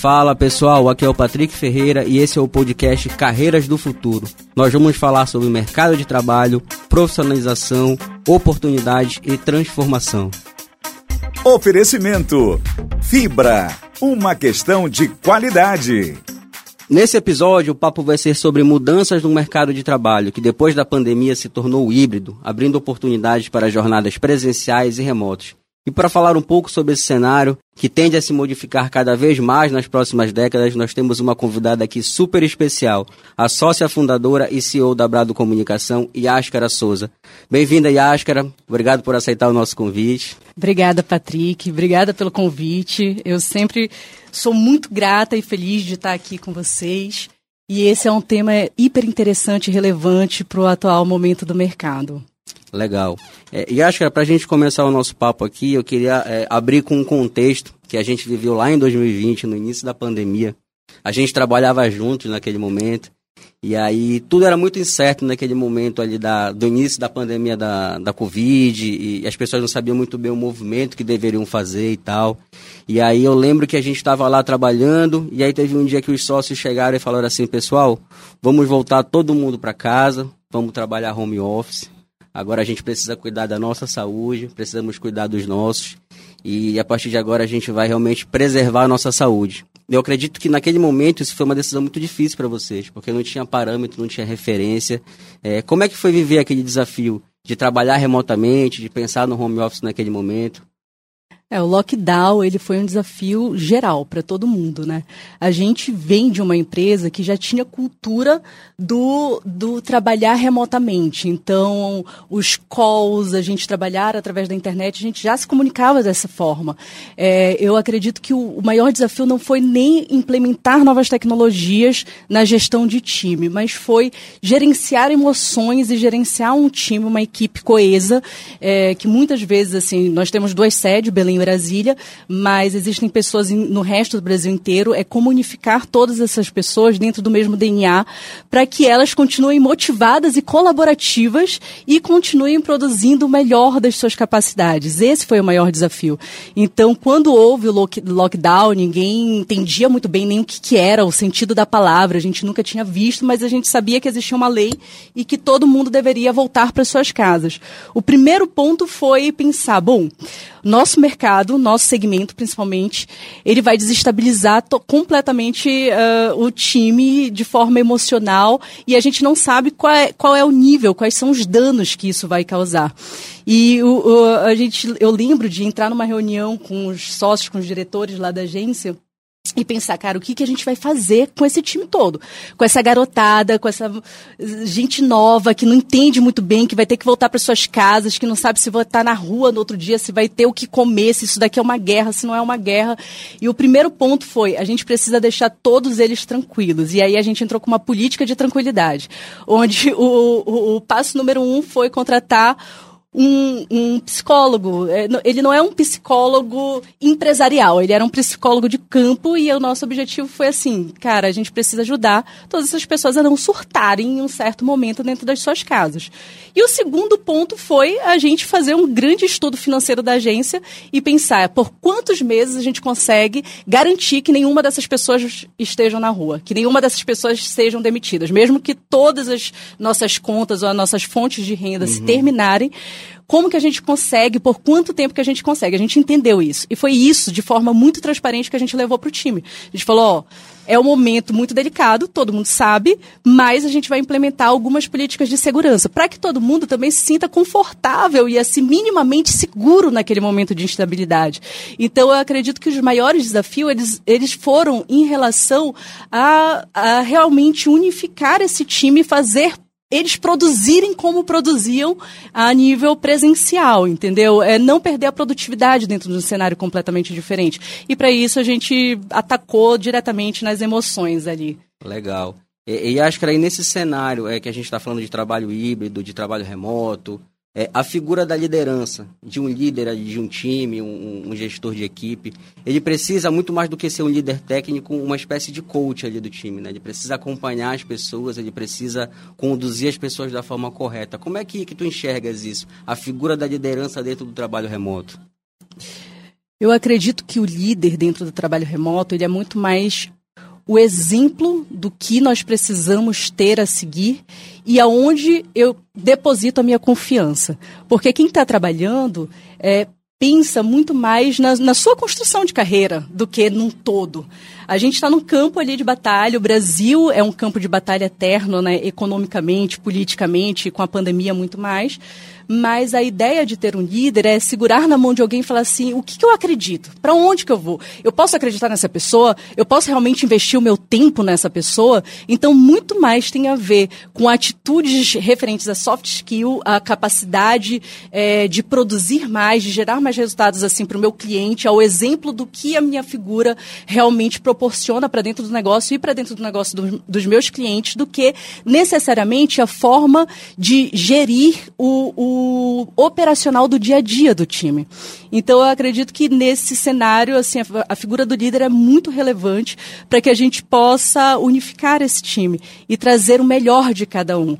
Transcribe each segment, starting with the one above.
Fala pessoal, aqui é o Patrick Ferreira e esse é o podcast Carreiras do Futuro. Nós vamos falar sobre mercado de trabalho, profissionalização, oportunidades e transformação. Oferecimento: Fibra, uma questão de qualidade. Nesse episódio, o papo vai ser sobre mudanças no mercado de trabalho, que depois da pandemia se tornou híbrido, abrindo oportunidades para jornadas presenciais e remotos. E para falar um pouco sobre esse cenário, que tende a se modificar cada vez mais nas próximas décadas, nós temos uma convidada aqui super especial, a sócia fundadora e CEO da Brado Comunicação, Yáscara Souza. Bem-vinda, Yáscara. Obrigado por aceitar o nosso convite. Obrigada, Patrick. Obrigada pelo convite. Eu sempre sou muito grata e feliz de estar aqui com vocês. E esse é um tema hiper interessante e relevante para o atual momento do mercado. Legal. É, e acho que para a gente começar o nosso papo aqui, eu queria é, abrir com um contexto que a gente viveu lá em 2020, no início da pandemia. A gente trabalhava juntos naquele momento. E aí tudo era muito incerto naquele momento ali da, do início da pandemia da, da Covid, e as pessoas não sabiam muito bem o movimento que deveriam fazer e tal. E aí eu lembro que a gente estava lá trabalhando, e aí teve um dia que os sócios chegaram e falaram assim, pessoal, vamos voltar todo mundo para casa, vamos trabalhar home office. Agora a gente precisa cuidar da nossa saúde, precisamos cuidar dos nossos. E a partir de agora a gente vai realmente preservar a nossa saúde. Eu acredito que naquele momento isso foi uma decisão muito difícil para vocês, porque não tinha parâmetro, não tinha referência. É, como é que foi viver aquele desafio de trabalhar remotamente, de pensar no home office naquele momento? É, o lockdown ele foi um desafio geral para todo mundo, né? A gente vem de uma empresa que já tinha cultura do, do trabalhar remotamente. Então, os calls, a gente trabalhar através da internet, a gente já se comunicava dessa forma. É, eu acredito que o, o maior desafio não foi nem implementar novas tecnologias na gestão de time, mas foi gerenciar emoções e gerenciar um time, uma equipe coesa, é, que muitas vezes, assim, nós temos duas sedes, Belém Brasília, mas existem pessoas no resto do Brasil inteiro. É como unificar todas essas pessoas dentro do mesmo DNA para que elas continuem motivadas e colaborativas e continuem produzindo o melhor das suas capacidades. Esse foi o maior desafio. Então, quando houve o lockdown, ninguém entendia muito bem nem o que, que era, o sentido da palavra. A gente nunca tinha visto, mas a gente sabia que existia uma lei e que todo mundo deveria voltar para suas casas. O primeiro ponto foi pensar, bom, nosso mercado, nosso segmento principalmente, ele vai desestabilizar completamente uh, o time de forma emocional e a gente não sabe qual é, qual é o nível, quais são os danos que isso vai causar. E o, o, a gente, eu lembro de entrar numa reunião com os sócios, com os diretores lá da agência, e pensar, cara, o que, que a gente vai fazer com esse time todo? Com essa garotada, com essa gente nova que não entende muito bem, que vai ter que voltar para suas casas, que não sabe se vai estar na rua no outro dia, se vai ter o que comer, se isso daqui é uma guerra, se não é uma guerra. E o primeiro ponto foi, a gente precisa deixar todos eles tranquilos. E aí a gente entrou com uma política de tranquilidade, onde o, o, o passo número um foi contratar um, um, psicólogo. É, ele não é um psicólogo empresarial, ele era um psicólogo de campo e o nosso objetivo foi assim, cara, a gente precisa ajudar todas essas pessoas a não surtarem em um certo momento dentro das suas casas. E o segundo ponto foi a gente fazer um grande estudo financeiro da agência e pensar por quantos meses a gente consegue garantir que nenhuma dessas pessoas estejam na rua, que nenhuma dessas pessoas sejam demitidas, mesmo que todas as nossas contas ou as nossas fontes de renda uhum. se terminarem como que a gente consegue, por quanto tempo que a gente consegue. A gente entendeu isso. E foi isso, de forma muito transparente, que a gente levou para o time. A gente falou, ó, é um momento muito delicado, todo mundo sabe, mas a gente vai implementar algumas políticas de segurança para que todo mundo também se sinta confortável e assim minimamente seguro naquele momento de instabilidade. Então eu acredito que os maiores desafios eles, eles foram em relação a, a realmente unificar esse time e fazer eles produzirem como produziam a nível presencial, entendeu? É não perder a produtividade dentro de um cenário completamente diferente. E para isso a gente atacou diretamente nas emoções ali. Legal. E, e acho que aí nesse cenário é que a gente está falando de trabalho híbrido, de trabalho remoto, é, a figura da liderança, de um líder de um time, um, um, gestor de equipe, ele precisa muito mais do que ser um líder técnico, uma espécie de coach ali do time, né? Ele precisa acompanhar as pessoas, ele precisa conduzir as pessoas da forma correta. Como é que, que tu enxergas isso? A figura da liderança dentro do trabalho remoto? Eu acredito que o líder dentro do trabalho remoto ele é muito mais o exemplo do que nós precisamos ter a seguir e aonde eu deposito a minha confiança. Porque quem está trabalhando é, pensa muito mais na, na, sua construção de carreira do que num todo. A gente está num campo ali de batalha, o Brasil é um campo de batalha eterno, né, economicamente, politicamente, com a pandemia muito mais mas a ideia de ter um líder é segurar na mão de alguém e falar assim: o que, que eu acredito? Para onde que eu vou? Eu posso acreditar nessa pessoa? Eu posso realmente investir o meu tempo nessa pessoa? Então, muito mais tem a ver com atitudes referentes a soft skill, a capacidade é, de produzir mais, de gerar mais resultados assim para o meu cliente, ao exemplo do que a minha figura realmente proporciona para dentro do negócio e para dentro do negócio do, dos meus clientes, do que necessariamente a forma de gerir o, o operacional do dia a dia do time. Então, eu acredito que nesse cenário, assim, a, figura do líder é muito relevante para que a gente possa unificar esse time e trazer o melhor de cada um.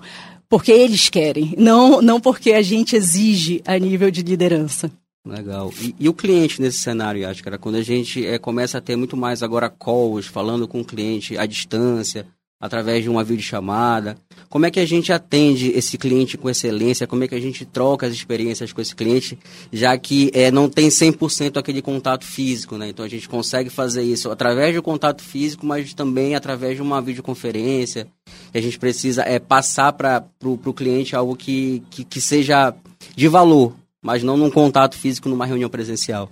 Porque eles querem, não, não porque a gente exige a nível de liderança. Legal. E, e, o cliente nesse cenário, acho que era quando a gente é, começa a ter muito mais agora calls, falando com o cliente à distância, através de uma videochamada? Como é que a gente atende esse cliente com excelência? Como é que a gente troca as experiências com esse cliente, já que é, não tem 100% aquele contato físico, né? Então a gente consegue fazer isso através do contato físico, mas também através de uma videoconferência. A gente precisa é, passar para o cliente algo que, que, que seja de valor, mas não num contato físico numa reunião presencial.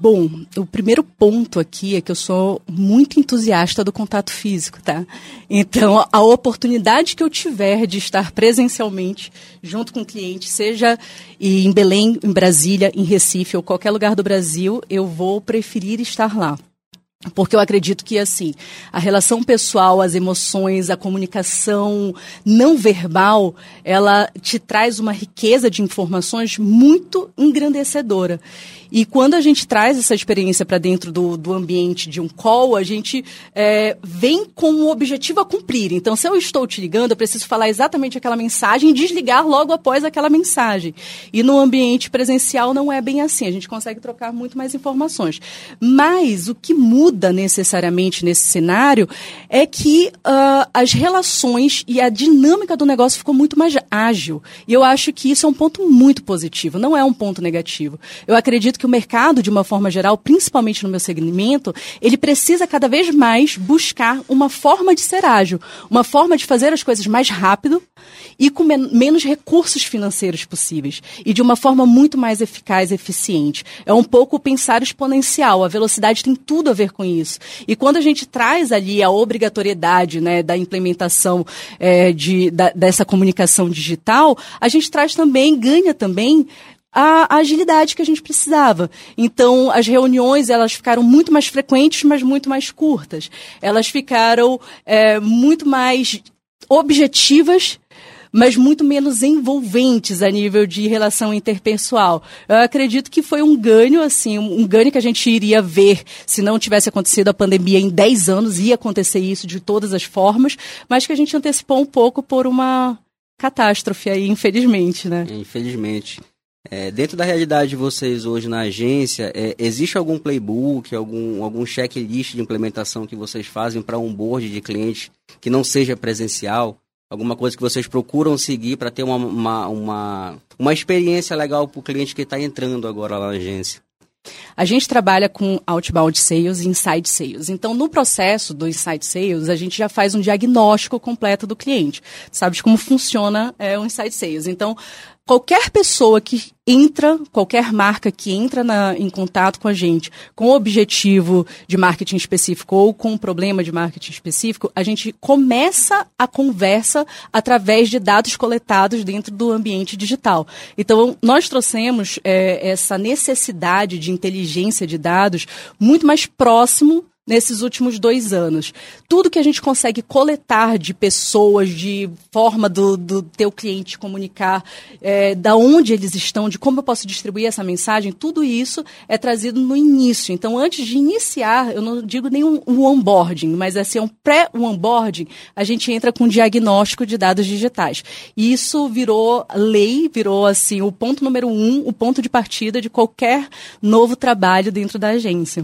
Bom, o primeiro ponto aqui é que eu sou muito entusiasta do contato físico, tá? Então, a oportunidade que eu tiver de estar presencialmente junto com o cliente, seja em Belém, em Brasília, em Recife ou qualquer lugar do Brasil, eu vou preferir estar lá. Porque eu acredito que, assim, a relação pessoal, as emoções, a comunicação não verbal, ela te traz uma riqueza de informações muito engrandecedora. E quando a gente traz essa experiência para dentro do, do ambiente de um call, a gente é, vem com um objetivo a cumprir. Então, se eu estou te ligando, eu preciso falar exatamente aquela mensagem e desligar logo após aquela mensagem. E no ambiente presencial não é bem assim. A gente consegue trocar muito mais informações. Mas o que muda necessariamente nesse cenário é que uh, as relações e a dinâmica do negócio ficou muito mais ágil. E eu acho que isso é um ponto muito positivo, não é um ponto negativo. Eu acredito que o mercado, de uma forma geral, principalmente no meu segmento, ele precisa cada vez mais buscar uma forma de ser ágil, uma forma de fazer as coisas mais rápido e com men menos recursos financeiros possíveis e de uma forma muito mais eficaz e eficiente. É um pouco pensar exponencial, a velocidade tem tudo a ver com isso. E quando a gente traz ali a obrigatoriedade né, da implementação é, de, da, dessa comunicação digital, a gente traz também, ganha também a agilidade que a gente precisava. Então, as reuniões elas ficaram muito mais frequentes, mas muito mais curtas. Elas ficaram é, muito mais objetivas, mas muito menos envolventes a nível de relação interpessoal. Eu acredito que foi um ganho, assim, um ganho que a gente iria ver se não tivesse acontecido a pandemia em 10 anos, ia acontecer isso de todas as formas, mas que a gente antecipou um pouco por uma catástrofe aí, infelizmente, né? Infelizmente. É, dentro da realidade de vocês hoje na agência, é, existe algum playbook, algum, algum checklist de implementação que vocês fazem para um board de clientes que não seja presencial? Alguma coisa que vocês procuram seguir para ter uma, uma, uma, uma experiência legal para o cliente que está entrando agora lá na agência? A gente trabalha com outbound sales e inside sales. Então, no processo do inside sales, a gente já faz um diagnóstico completo do cliente. Sabe como funciona é, o inside sales. Então, qualquer pessoa que entra, qualquer marca que entra na, em contato com a gente com o objetivo de marketing específico ou com um problema de marketing específico, a gente começa a conversa através de dados coletados dentro do ambiente digital. Então, nós trouxemos é, essa necessidade de inteligência de dados muito mais próximo nesses últimos dois anos. Tudo que a gente consegue coletar de pessoas, de forma do, do teu cliente comunicar, é, da onde eles estão, de como eu posso distribuir essa mensagem, tudo isso é trazido no início. Então, antes de iniciar, eu não digo nem um, um onboarding, mas assim, um pré-onboarding, a gente entra com um diagnóstico de dados digitais. E isso virou lei, virou assim o ponto número um, o ponto de partida de qualquer novo trabalho dentro da agência.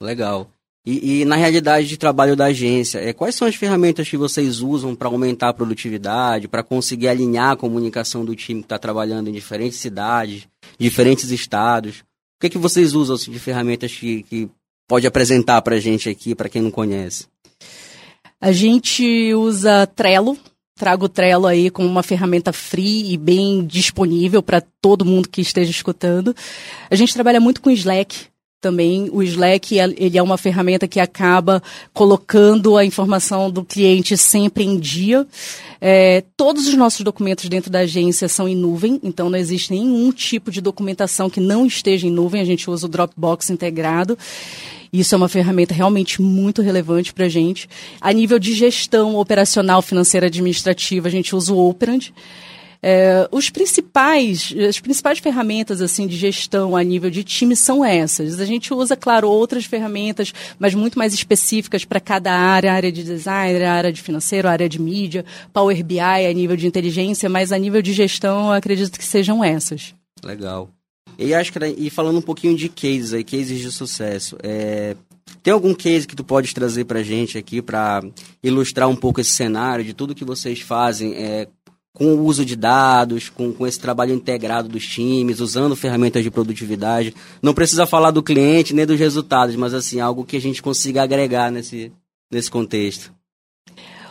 Legal. E, e, na realidade de trabalho da agência, é, quais são as ferramentas que vocês usam para aumentar a produtividade, para conseguir alinhar a comunicação do time que está trabalhando em diferentes cidades, diferentes estados? O que, é que vocês usam assim, de ferramentas que, que pode apresentar para a gente aqui, para quem não conhece? A gente usa Trello, trago o Trello aí como uma ferramenta free e bem disponível para todo mundo que esteja escutando. A gente trabalha muito com Slack, também o Slack ele é uma ferramenta que acaba colocando a informação do cliente sempre em dia. É, todos os nossos documentos dentro da agência são em nuvem, então não existe nenhum tipo de documentação que não esteja em nuvem. A gente usa o Dropbox integrado. Isso é uma ferramenta realmente muito relevante para a gente. A nível de gestão operacional, financeira, administrativa, a gente usa o Operand. É, os principais, as principais ferramentas assim de gestão a nível de time são essas. A gente usa, claro, outras ferramentas, mas muito mais específicas para cada área, área de design, área de financeiro, área de mídia, Power BI a nível de inteligência, mas a nível de gestão acredito que sejam essas. Legal. E acho que e falando um pouquinho de cases aí, cases de sucesso, é, tem algum case que tu pode trazer para gente aqui para ilustrar um pouco esse cenário de tudo que vocês fazem é, com o uso de dados, com, com esse trabalho integrado dos times, usando ferramentas de produtividade. Não precisa falar do cliente nem dos resultados, mas assim, algo que a gente consiga agregar nesse, nesse contexto.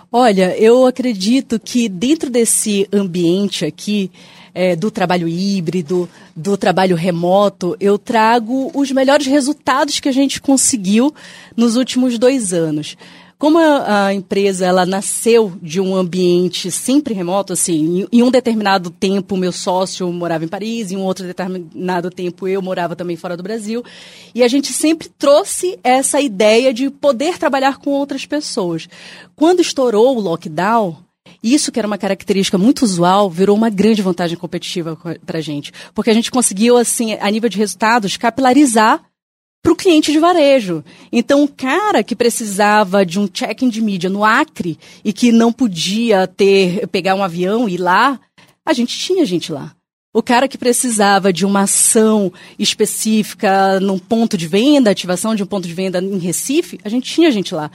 Olha, eu acredito que dentro desse ambiente aqui, é, do trabalho híbrido, do trabalho remoto, eu trago os melhores resultados que a gente conseguiu nos últimos dois anos. Como a, a, empresa ela nasceu de um ambiente sempre remoto, assim, em, em um determinado tempo meu sócio morava em Paris, em um outro determinado tempo eu morava também fora do Brasil, e a gente sempre trouxe essa ideia de poder trabalhar com outras pessoas. Quando estourou o lockdown, isso que era uma característica muito usual virou uma grande vantagem competitiva para a gente, porque a gente conseguiu, assim, a nível de resultados, capilarizar para o cliente de varejo. Então, o cara que precisava de um check-in de mídia no Acre e que não podia ter pegar um avião e ir lá, a gente tinha gente lá. O cara que precisava de uma ação específica num ponto de venda, ativação de um ponto de venda em Recife, a gente tinha gente lá.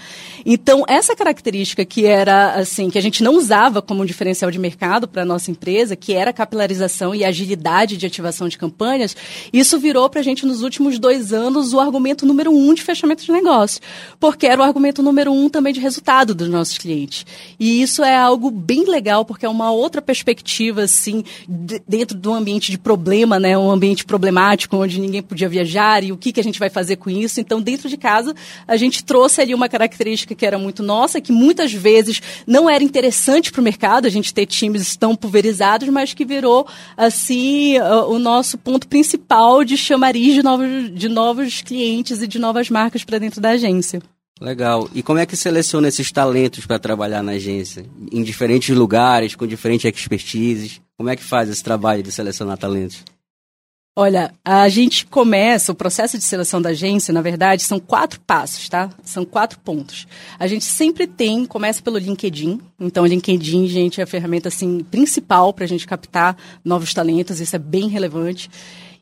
Então, essa característica que era assim, que a gente não usava como um diferencial de mercado para a nossa empresa, que era a capilarização e agilidade de ativação de campanhas, isso virou para a gente nos últimos dois anos o argumento número um de fechamento de negócio. Porque era o argumento número um também de resultado dos nossos clientes. E isso é algo bem legal, porque é uma outra perspectiva, assim, dentro do um ambiente de problema, né, um ambiente problemático, onde ninguém podia viajar e o que, que a gente vai fazer com isso. Então, dentro de casa, a gente trouxe ali uma característica que era muito nossa, que muitas vezes não era interessante para o mercado, a gente ter times tão pulverizados, mas que virou, assim, o nosso ponto principal de chamariz de novos, de novos clientes e de novas marcas para dentro da agência. Legal. E como é que seleciona esses talentos para trabalhar na agência? Em diferentes lugares, com diferentes expertises? Como é que faz esse trabalho de selecionar talentos? Olha, a gente começa, o processo de seleção da agência, na verdade, são quatro passos, tá? São quatro pontos. A gente sempre tem, começa pelo LinkedIn. Então, o LinkedIn, gente, é a ferramenta, assim, principal para a gente captar novos talentos. Isso é bem relevante.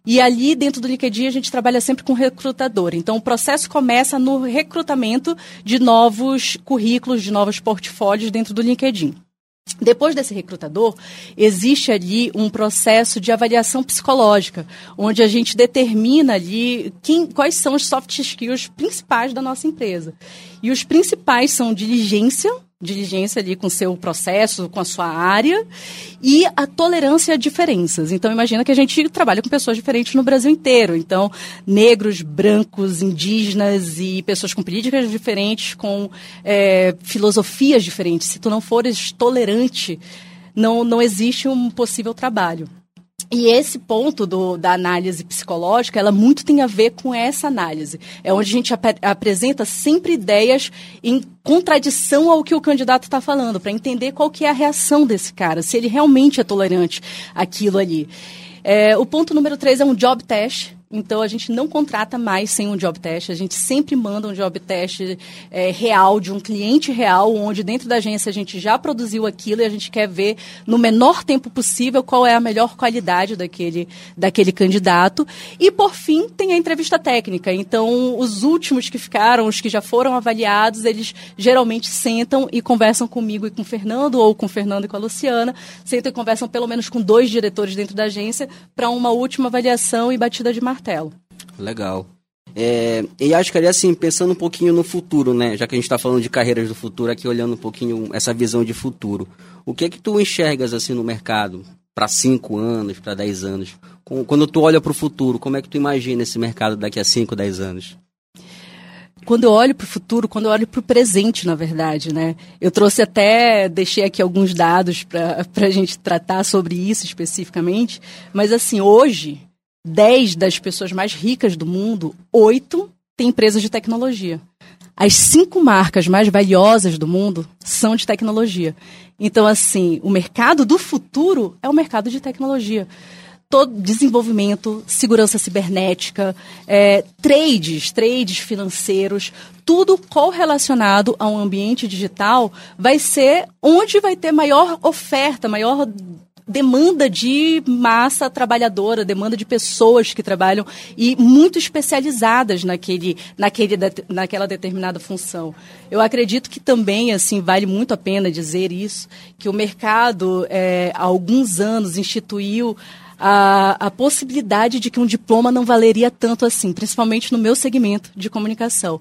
E ali, dentro do LinkedIn, a gente trabalha sempre com recrutador. Então, o processo começa no recrutamento de novos currículos, de novos portfólios dentro do LinkedIn. Depois desse recrutador, existe ali um processo de avaliação psicológica, onde a gente determina ali quem, quais são os soft skills principais da nossa empresa. E os principais são diligência, diligência ali com seu processo, com a sua área e a tolerância a diferenças. Então imagina que a gente trabalha com pessoas diferentes no Brasil inteiro. Então negros, brancos, indígenas e pessoas com políticas diferentes, com é, filosofias diferentes. Se tu não fores tolerante, não não existe um possível trabalho. E esse ponto do, da análise psicológica, ela muito tem a ver com essa análise. É onde a gente ap apresenta sempre ideias em contradição ao que o candidato está falando, para entender qual que é a reação desse cara, se ele realmente é tolerante àquilo ali. É, o ponto número três é um job test. Então a gente não contrata mais sem um job test, a gente sempre manda um job test é, real, de um cliente real, onde dentro da agência a gente já produziu aquilo e a gente quer ver no menor tempo possível qual é a melhor qualidade daquele, daquele candidato. E por fim tem a entrevista técnica. Então, os últimos que ficaram, os que já foram avaliados, eles geralmente sentam e conversam comigo e com o Fernando, ou com o Fernando e com a Luciana, sentam e conversam pelo menos com dois diretores dentro da agência para uma última avaliação e batida de marca martelo. Legal. É, e acho que ali, assim, pensando um pouquinho no futuro, né? Já que a gente está falando de carreiras do futuro, aqui olhando um pouquinho essa visão de futuro. O que é que tu enxergas, assim, no mercado para 5 anos, para 10 anos? Quando tu olha para o futuro, como é que tu imagina esse mercado daqui a 5, 10 anos? quando eu olho para o futuro, quando eu olho para o presente, na verdade, né? Eu trouxe até, deixei aqui alguns dados para a gente tratar sobre isso especificamente, mas assim, hoje, 10 das pessoas mais ricas do mundo, 8 têm empresas de tecnologia. As cinco marcas mais valiosas do mundo são de tecnologia. Então, assim, o mercado do futuro é o mercado de tecnologia. Todo desenvolvimento, segurança cibernética, é, trades, trades financeiros, tudo correlacionado a um ambiente digital vai ser onde vai ter maior oferta, maior demanda de massa trabalhadora, demanda de pessoas que trabalham e muito especializadas naquele, naquele, naquela determinada função. Eu acredito que também, assim, vale muito a pena dizer isso, que o mercado, é, há alguns anos, instituiu a, a possibilidade de que um diploma não valeria tanto assim, principalmente no meu segmento de comunicação.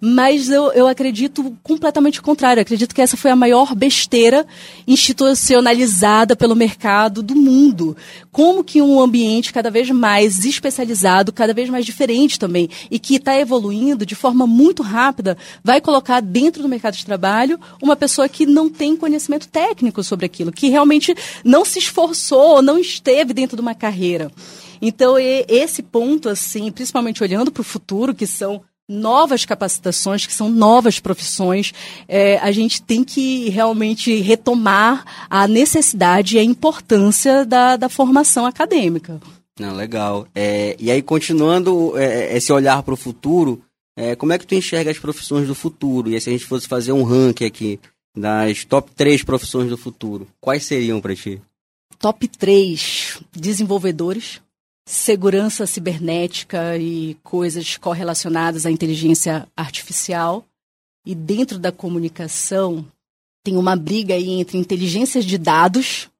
Mas eu, eu acredito completamente o contrário. Acredito que essa foi a maior besteira institucionalizada pelo mercado do mundo. Como que um ambiente cada vez mais especializado, cada vez mais diferente também, e que está evoluindo de forma muito rápida, vai colocar dentro do mercado de trabalho uma pessoa que não tem conhecimento técnico sobre aquilo, que realmente não se esforçou, não esteve dentro de uma carreira. Então, esse ponto, assim, principalmente olhando para o futuro, que são novas capacitações, que são novas profissões, é, a gente tem que realmente retomar a necessidade e a importância da, da formação acadêmica. Não, legal. É, e aí, continuando é, esse olhar para o futuro, é, como é que tu enxerga as profissões do futuro? E se a gente fosse fazer um ranking aqui das top 3 profissões do futuro, quais seriam para ti? Top 3, desenvolvedores segurança cibernética e coisas correlacionadas à inteligência artificial. E dentro da comunicação tem uma briga aí entre inteligências de dados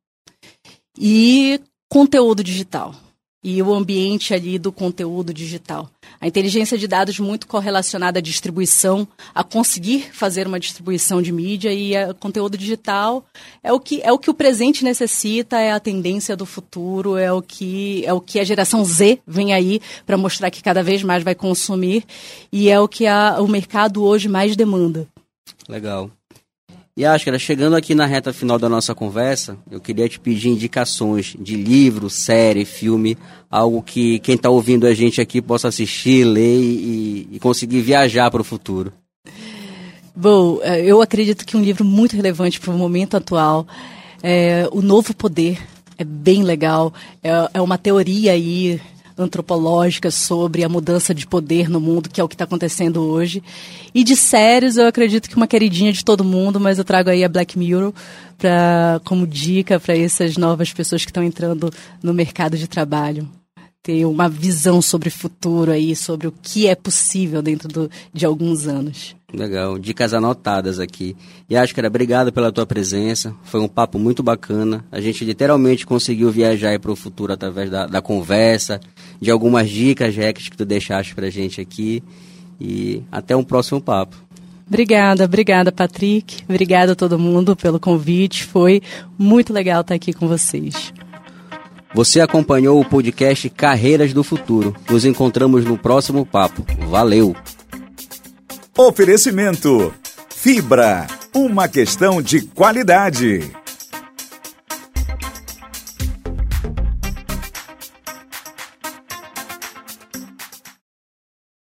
e conteúdo digital e o ambiente ali do conteúdo digital. A inteligência de dados muito correlacionada à distribuição, a conseguir fazer uma distribuição de mídia e o conteúdo digital é o que é o que o presente necessita, é a tendência do futuro, é o que é o que a geração Z vem aí para mostrar que cada vez mais vai consumir e é o que a, o mercado hoje mais demanda. Legal. E Ascara, chegando aqui na reta final da nossa conversa, eu queria te pedir indicações de livro, série, filme, algo que quem está ouvindo a gente aqui possa assistir, ler e, e conseguir viajar para o futuro. Bom, é, eu acredito que um livro muito relevante para o momento atual é O Novo Poder. É bem legal. É, é uma teoria aí antropológica sobre a mudança de poder no mundo, que é o que está acontecendo hoje. E de séries, eu acredito que uma queridinha de todo mundo, mas eu trago aí a Black Mirror pra, como dica para essas novas pessoas que estão entrando no mercado de trabalho. Ter uma visão sobre o futuro aí, sobre o que é possível dentro do, de alguns anos. Legal, dicas anotadas aqui. E acho que era obrigado pela tua presença. Foi um papo muito bacana. A gente literalmente conseguiu viajar para o futuro através da, da, conversa, de algumas dicas, Rex, que tu deixaste para a gente aqui. E até um próximo papo. Obrigada, obrigada, Patrick. Obrigada a todo mundo pelo convite. Foi muito legal estar aqui com vocês. Você acompanhou o podcast Carreiras do Futuro. Nos encontramos no próximo papo. Valeu! Oferecimento: Fibra, uma questão de qualidade.